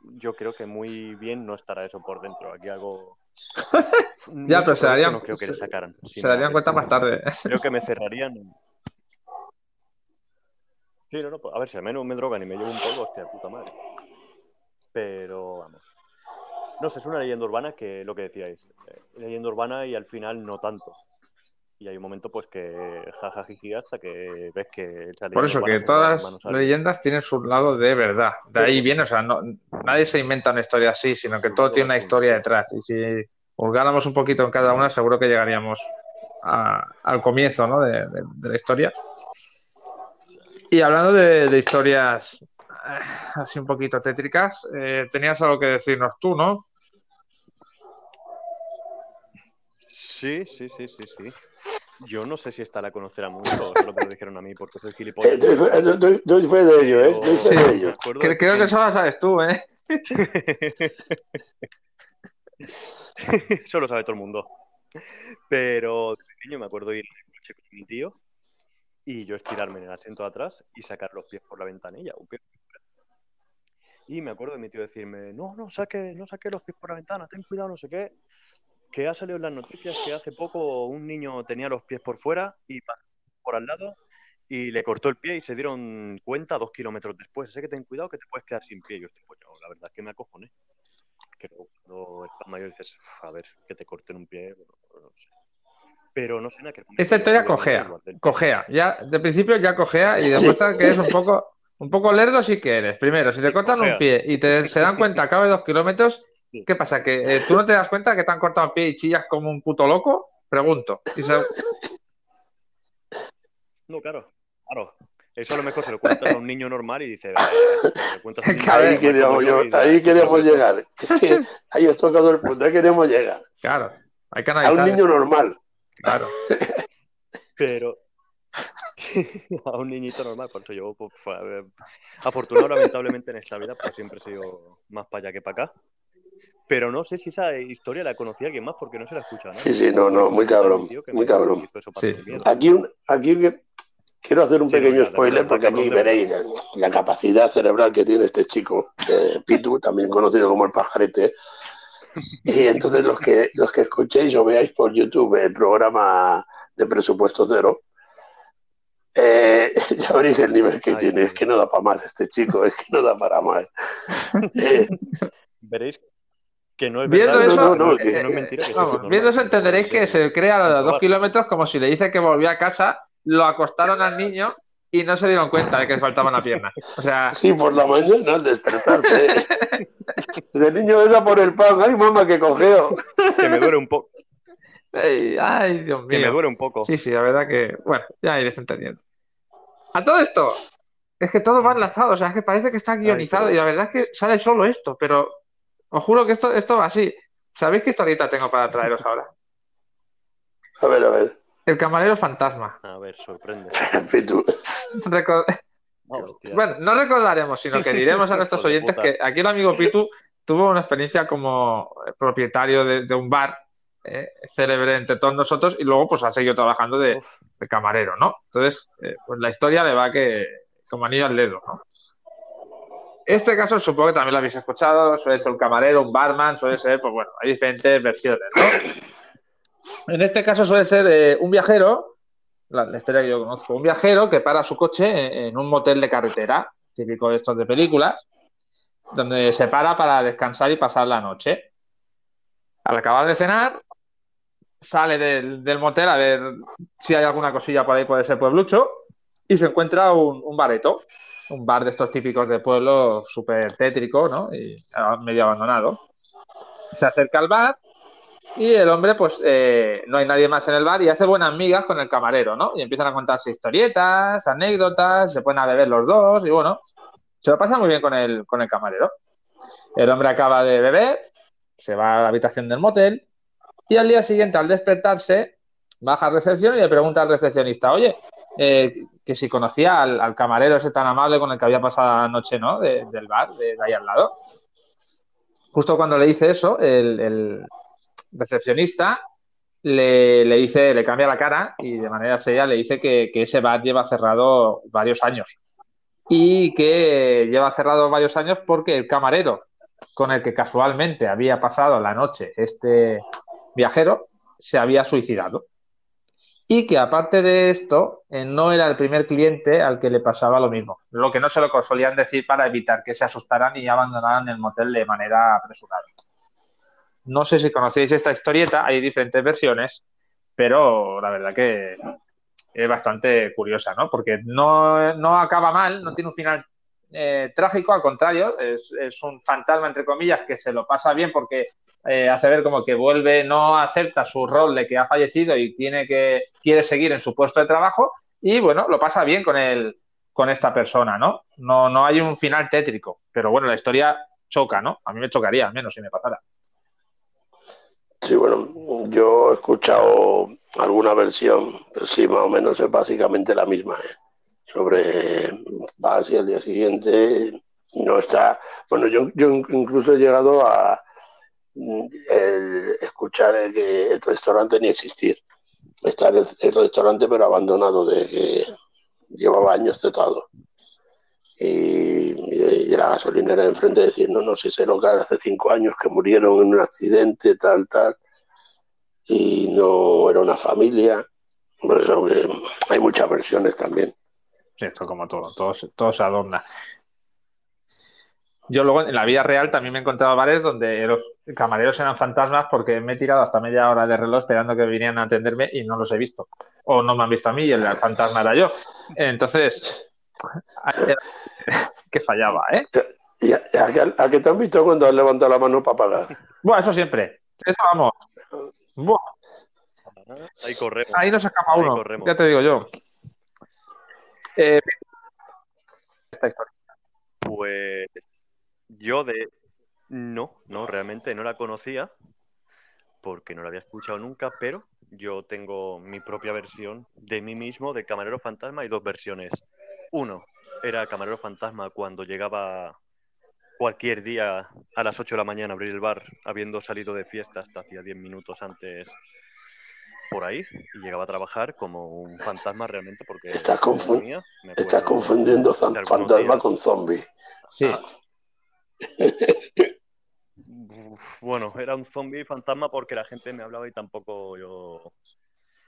yo creo que muy bien no estará eso por dentro. Aquí algo. Ya, pero se darían- No creo que le sacaran. Se darían cuenta más tarde. Creo que me cerrarían. Sí, no, no, pues, a ver, si al menos me drogan y me llevo un polvo, hostia, puta madre. Pero, vamos. No sé, es una leyenda urbana que lo que decíais, eh, leyenda urbana y al final no tanto. Y hay un momento, pues, que jajajiji hasta que ves que esa Por eso que todas las leyendas tienen su lado de verdad. De ahí viene, o sea, no, nadie se inventa una historia así, sino que todo tiene una historia detrás. Y si hurgáramos un poquito en cada una, seguro que llegaríamos a- al comienzo ¿no? de, de- de la historia. Y hablando de, de historias eh, así un poquito tétricas, eh, tenías algo que decirnos tú, ¿no? Sí, sí, sí, sí, sí. Yo no sé si esta la conocerá mucho solo me lo dijeron a mí porque soy gilipollas. Eh, doy- doy fe de ello, ¿eh? Pero- de ello. de creo que eso lo sabes tú, ¿eh? Eso lo sabe todo el mundo. Pero de pequeño me acuerdo ir en el coche con mi tío y yo estirarme en el asiento de atrás y sacar los pies por la ventanilla. un pie. Y me acuerdo de mi tío decirme, no, no saque, no saque los pies por la ventana, ten cuidado, no sé qué. Que ha salido en las noticias que hace poco un niño tenía los pies por fuera y pasó por al lado y le cortó el pie y se dieron cuenta dos kilómetros después. Así que ten cuidado que te puedes quedar sin pie. Y yo estoy, pues, la verdad es que me acojoné. Que luego cuando estás mayor dices, "Uf, a ver, que te corten un pie, bueno, no sé. Pero no sé aquel momento. Esta historia cojea, cojea. Ya, de principio ya cojea y demuestra que eres un poco, un poco lerdo sí que eres. Primero, si te cortan un pie y te se dan cuenta a cabo de dos kilómetros. ¿Qué pasa? ¿Que eh, tú no te das cuenta que te han cortado el pie y chillas como un puto loco? Pregunto. Y se- No, claro, claro. Eso a lo mejor se lo cuentas a un niño normal y dice, "Eh, Ahí queríamos, yo yo- y dice, ahí "Ah, queríamos pues, llegar. Ahí has tocado el punto, ahí queríamos llegar. Claro, hay que A un analizar. niño eso, normal. Claro. Pero a un niñito normal, por eso yo, pues, ver, afortunado lamentablemente en esta vida, pues siempre he sido más para allá que para acá. Pero no sé si esa historia la conocía alguien más porque no se la escucha Sí, sí, no, no, muy cabrón, muy cabrón. Sí. Aquí, un- aquí quiero hacer un Sí, no, pequeño spoiler porque aquí veréis la capacidad cerebral que tiene este chico, eh, Pitu, también conocido como el pajarete. Y entonces los que, los que escuchéis o veáis por YouTube el programa de presupuesto cero, eh, ya veréis el nivel que Ay, tiene. Es que no da para más este chico, es que no da para más. Eh, Veréis que no es Viendo verdad, eso, no, no, eh, que- no es mentira. que sí, vamos, es normal. viendo eso entenderéis que se crea a los dos kilómetros como si le dice que volvió a casa, lo acostaron al niño y no se dieron cuenta de que le faltaba una pierna. O sea, Sí, por la mañana al despertarse. El niño era por el pan. Ay, mamá, que cogeo. Que me duele un poco. ay, ay, Dios Que me mío. duele un poco. Sí, sí, la verdad que, bueno, ya iréis entendiendo. A todo esto, es que todo va enlazado, o sea, es que parece que está guionizado pero- y la verdad es que sale solo esto, pero os juro que esto, esto va así. ¿Sabéis qué historieta tengo para traeros ahora? A ver, a ver. El camarero fantasma. A ver, sorprende. Pitu. Reco- hostia. Bueno, no recordaremos, sino que diremos a nuestros oyentes que aquí el amigo Pitu tuvo una experiencia como propietario de, de un bar eh, célebre entre todos nosotros y luego pues ha seguido trabajando de camarero, ¿no? Entonces, eh, pues la historia le va que como anillo al dedo, ¿no? Este caso supongo que también lo habéis escuchado, suele ser un camarero, un barman, suele ser, pues bueno, hay diferentes versiones, ¿no? En este caso suele ser eh, un viajero, la, historia que yo conozco, un viajero que para su coche en, un motel de carretera, típico de estos de películas, donde se para para descansar y pasar la noche. Al acabar de cenar, sale del, motel a ver si hay alguna cosilla por ahí, puede ser pueblucho, y se encuentra un bareto, un bar de estos típicos de pueblo súper tétrico, ¿no? Y ah, medio abandonado. Se acerca al bar y el hombre, pues, eh, no hay nadie más en el bar y hace buenas migas con el camarero, ¿no? Y empiezan a contarse historietas, anécdotas, se ponen a beber los dos y bueno, se lo pasa muy bien con el, con el camarero. El hombre acaba de beber, se va a la habitación del motel y al día siguiente, al despertarse, baja a recepción y le pregunta al recepcionista, oye, eh, que si conocía al, camarero ese tan amable con el que había pasado la noche, ¿no? del bar, de, ahí al lado. Justo cuando le dice eso, el, recepcionista le, dice, le cambia la cara y de manera seria le dice que, que ese bar lleva cerrado varios años y que lleva cerrado varios años porque el camarero con el que casualmente había pasado la noche este viajero se había suicidado. Y que aparte de esto, eh, no era el primer cliente al que le pasaba lo mismo, lo que no se lo solían decir para evitar que se asustaran y abandonaran el motel de manera apresurada. No sé si conocéis esta historieta, hay diferentes versiones, pero la verdad que es bastante curiosa, ¿no? Porque no, no acaba mal, no tiene un final eh, trágico, al contrario, es, un fantasma, entre comillas, que se lo pasa bien porque eh, hace ver como que vuelve, no acepta su rol de que ha fallecido y tiene que, quiere seguir en su puesto de trabajo y bueno, lo pasa bien con el, con esta persona, ¿no? No, no hay un final tétrico, pero bueno, la historia choca, ¿no? A mí me chocaría, al menos si me pasara. Sí, bueno, yo he escuchado alguna versión, pero sí, más o menos es básicamente la misma. ¿eh? sobre vas y al día siguiente no está. Bueno, yo, yo incluso he llegado a mm, escuchar que el restaurante ni existir. Está el, restaurante pero abandonado de que llevaba años cerrado. Y, la gasolinera enfrente decir, no, no, si ese local hace cinco años que murieron en un accidente, tal, tal. Y no era una familia. Por eso que hay muchas versiones también. Esto como todo, todo, se adorna. Yo luego en la vida real también me he encontrado bares donde los camareros eran fantasmas porque me he tirado hasta media hora de reloj esperando que vinieran a atenderme y no los he visto. O no me han visto a mí y el fantasma era yo. Entonces, que fallaba, ¿eh? ¿Y a, qué te han visto cuando has levantado la mano para pagar? Bueno, eso siempre. Eso vamos. Ahí corremos. Ahí nos escapa uno. Ya te digo yo. Eh, esta historia. Pues yo de... No, no, realmente no la conocía porque no la había escuchado nunca, pero yo tengo mi propia versión de mí mismo de Camarero Fantasma y dos versiones. Uno, era Camarero Fantasma cuando llegaba cualquier día a las 8 de la mañana a abrir el bar, habiendo salido de fiesta hasta hacía 10 minutos antes por ahí y llegaba a trabajar como un fantasma realmente porque estás, confundiendo fantasma con zombie. Sí. Ah. Bueno, era un zombie fantasma porque la gente me hablaba y tampoco yo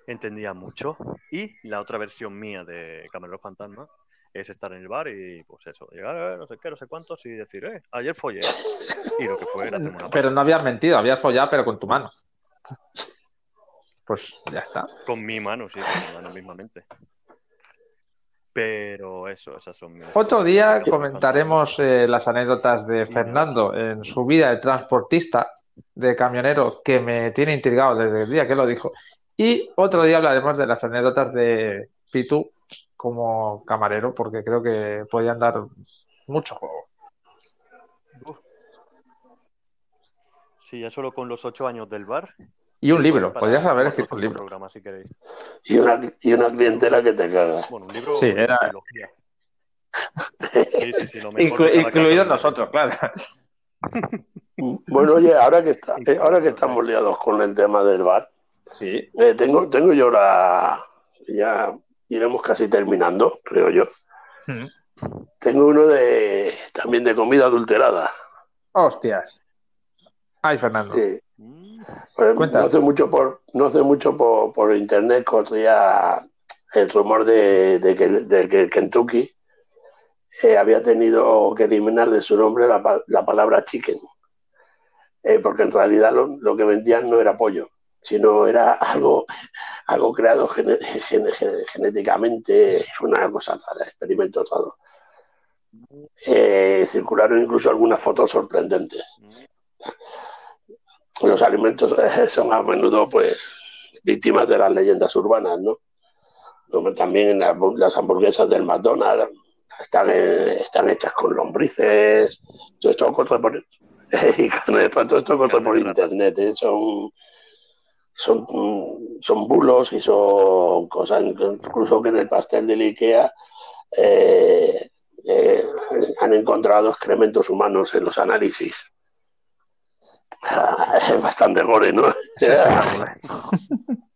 entendía mucho. Y la otra versión mía de Camarero Fantasma es estar en el bar y pues eso, llegar a no sé qué, no sé cuántos y decir, eh, ayer follé. Y lo que fue era Pero no habías mentido, habías follado pero con tu mano pues ya está. Con mi mano, sí, con mi mano mismamente. Pero eso, esas son mis... Otro día comentaremos eh, las anécdotas de Fernando en su vida de transportista, de camionero, que me tiene intrigado desde el día que lo dijo. Y otro día hablaremos de las anécdotas de Pitu como camarero, porque creo que podían dar mucho juego. Sí, ya solo con los ocho años del bar y un libro, podrías haber escrito un libro. Programa, si y, una, y una clientela que te caga. Bueno, un libro sí, era... sí, sí, sí, incluidos nosotros, claro. Bueno, oye, ahora que está, eh, ahora que estamos liados con el tema del bar, sí. Eh, tengo, tengo yo la ya iremos casi terminando, creo yo. Mm. Tengo uno de también de comida adulterada. Hostias. Ay, Fernando. Sí. No hace mucho por, no hace mucho por, internet corría el rumor de, que, Kentucky eh, había tenido que eliminar de su nombre la, palabra chicken. Eh, porque en realidad lo, que vendían no era pollo, sino era algo, algo creado genéticamente, una cosa rara, experimento todo. Eh, circularon incluso algunas fotos sorprendentes los alimentos son a menudo pues víctimas de las leyendas urbanas, ¿no? Como también las hamburguesas del McDonald's están, están hechas con lombrices, todo esto corre por, y todo esto corre por internet, ¿eh? son, son, son bulos y son cosas, incluso que en el pastel de Ikea eh, eh, han encontrado excrementos humanos en los análisis. Es bastante gore, ¿no?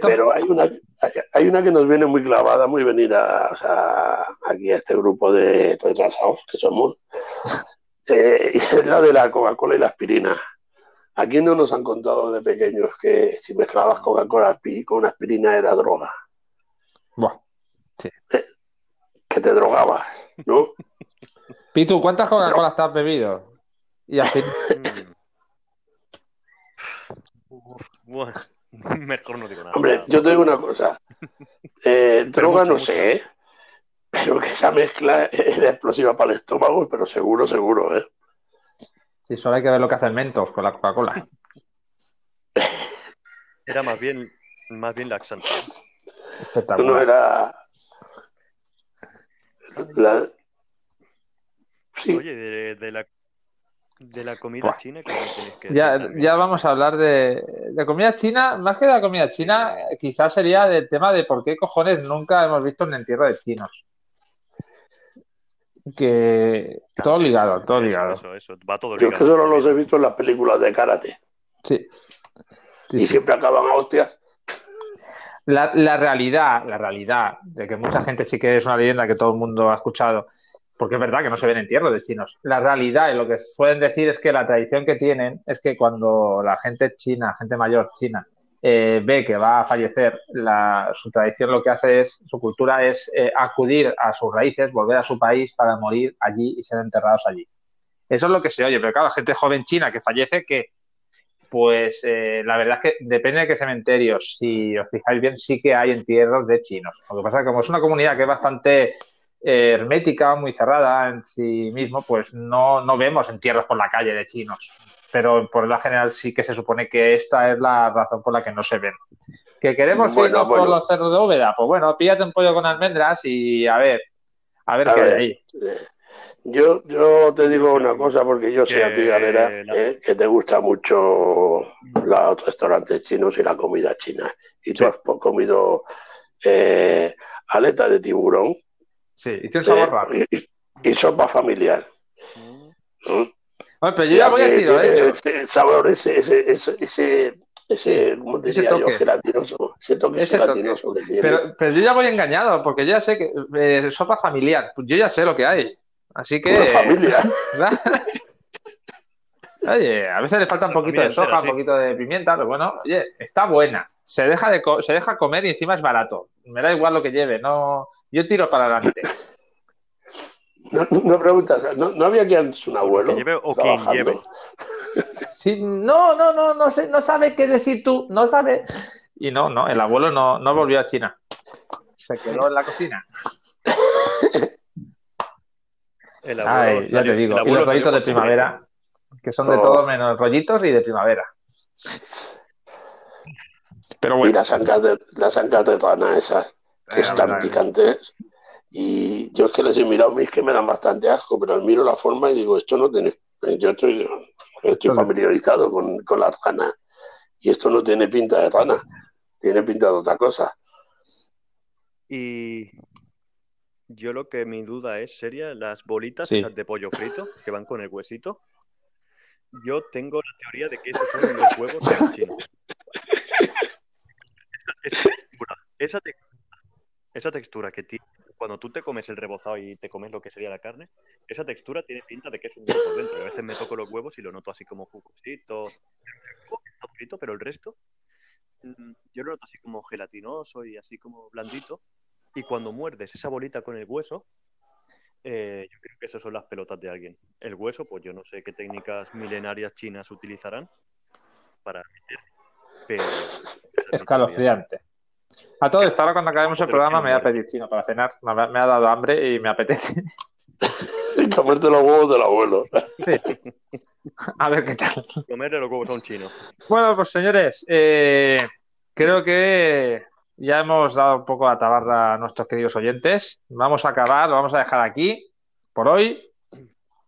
Pero hay una, hay una que nos viene muy clavada, muy venida o sea, aquí a este grupo de retrasados que somos, eh, es la de la Coca-Cola y la aspirina. Aquí no nos han contado de pequeños que si mezclabas Coca-Cola con aspirina era droga. sí. Eh, que te drogabas, ¿no? Pitu, ¿cuántas Coca-Colas te has bebido? Y Bueno, mejor no digo nada. Hombre, yo te digo una cosa. Eh, droga no sé, ¿eh? pero que esa mezcla es explosiva para el estómago, pero seguro, seguro, ¿eh? Sí, solo hay que ver lo que hace el Mentos con la Coca-Cola. Era más bien, más bien laxante. Espectacular. No era. La... Sí. Oye, de, de, la, de la comida china, que que ya, ya vamos a hablar de, de, comida china. Más que de la comida china, quizás sería del tema de por qué cojones nunca hemos visto un entierro de chinos que todo ligado, todo ligado. Eso, eso, va todo Yo es que solo los he visto en las películas de karate. Sí. y siempre acaban a hostias. La, la, realidad, la realidad de que mucha gente sí que es una leyenda que todo el mundo ha escuchado, porque es verdad que no se ven entierros de chinos. La realidad y lo que suelen decir es que la tradición que tienen es que cuando la gente china, gente mayor china, eh, ve que va a fallecer, su tradición lo que hace es, su cultura es eh, acudir a sus raíces, volver a su país para morir allí y ser enterrados allí. Eso es lo que se oye, pero claro, la gente joven china que fallece, que pues eh, la verdad es que depende de qué cementerios, si os fijáis bien, sí que hay entierros de chinos. Lo que pasa es que como es una comunidad que es bastante hermética, muy cerrada en sí mismo, pues no, no vemos entierros por la calle de chinos pero por la general sí que se supone que esta es la razón por la que no se ven. ¿Que queremos irnos por los cerdos de Óveda? Pues bueno, píllate un pollo con almendras y a ver, a ver qué hay ahí. Eh, yo, yo te digo una cosa, porque yo sé a ti, Galera, eh, que te gusta mucho los restaurantes chinos y la comida china. Y tú has comido eh, aleta de tiburón. Sí, y tiene sabor raro. Y, sopa familiar. Mm pero yo ya voy a tiro, ¿eh? Ese sabor, ese, ese, ese, ese, ese ¿cómo te diría yo? Gelatinoso. Ese toque gelatinoso que tiene. Pero, pero, yo ya voy engañado, porque ya sé que eh, sopa familiar, pues yo ya sé lo que hay. Así que. familia. oye, a veces le falta un poquito de soja, un poquito de pimienta, pero bueno, oye, está buena. Se deja, de se deja comer y encima es barato. Me da igual lo que lleve, no. Yo tiro para adelante. No, no preguntas, ¿no, ¿no, había aquí antes un abuelo? lleve o quien lleve? Sí, no, no, no, no sé, no sabe qué decir tú, no sabe. Y no, no, el abuelo no, no volvió a China. Se quedó en la cocina. El abuelo Ay, ya te digo, y los rollitos de primavera, que son de todo menos rollitos y de primavera. Pero bueno. Y las ancas de, las ancas de rana esas, que están picantes. Y yo es que les he mirado, mis que me dan bastante asco, pero miro la forma y digo, esto no tiene. Yo estoy, estoy familiarizado con, con la rana y esto no tiene pinta de rana, tiene pinta de otra cosa. Y yo lo que mi duda es, sería las bolitas esas de pollo frito que van con el huesito. Yo tengo la teoría de que esos son los huevos de chino. Esa, textura, esa, textura que tiene cuando tú te comes el rebozado y te comes lo que sería la carne, esa textura tiene pinta de que es un huevo dentro. A veces me toco los huevos y lo noto así como jugosito, pero el resto mm, yo lo noto así como gelatinoso y así como blandito. Y cuando muerdes esa bolita con el hueso, eh, yo creo que esas son las pelotas de alguien. El hueso, pues yo no sé qué técnicas milenarias chinas utilizarán para meter, pero... Escalofriante. A todo esto, ahora cuando acabemos el programa me voy a pedir chino para cenar. Me ha, dado hambre y me apetece. Comerte los huevos del abuelo. A ver qué tal. Comerle los huevos a un chino. Bueno, pues señores, eh, creo que ya hemos dado un poco a tabarra a nuestros queridos oyentes. Vamos a acabar, lo vamos a dejar aquí por hoy.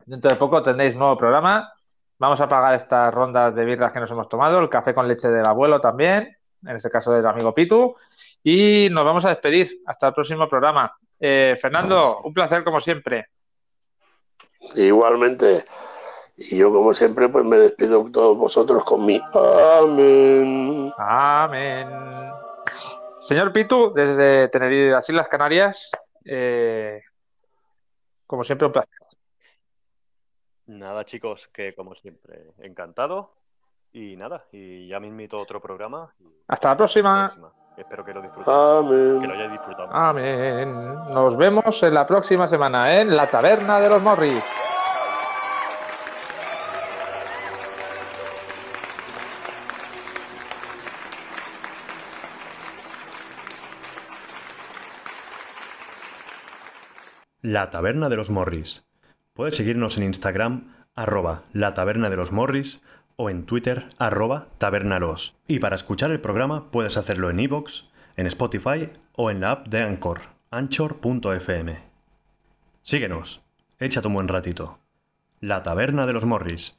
Dentro de poco tendréis nuevo programa. Vamos a pagar estas rondas de birras que nos hemos tomado, el café con leche del abuelo también, en este caso del amigo Pitu. Y nos vamos a despedir. Hasta el próximo programa. Eh, Fernando, un placer como siempre. Igualmente. Y yo, como siempre, pues me despido de todos vosotros con mi amén. Amén. Señor Pitu, desde Tenerife, las Islas Canarias, eh, como siempre, un placer. Nada, chicos, que como siempre, encantado. Y nada, y ya me invito a otro programa. Hasta la próxima. próxima. Espero que lo disfrutéis. Amén. Que lo hayáis disfrutado. Amén. Nos vemos en la próxima semana en la Taberna de los Morris. La Taberna de los Morris. Puedes seguirnos en Instagram, arroba la Taberna de los Morris, o en Twitter, arroba tabernalos. Y para escuchar el programa puedes hacerlo en iVoox, en Spotify o en la app de Anchor, anchor.fm. Síguenos, échate un buen ratito. La Taberna de los Morris,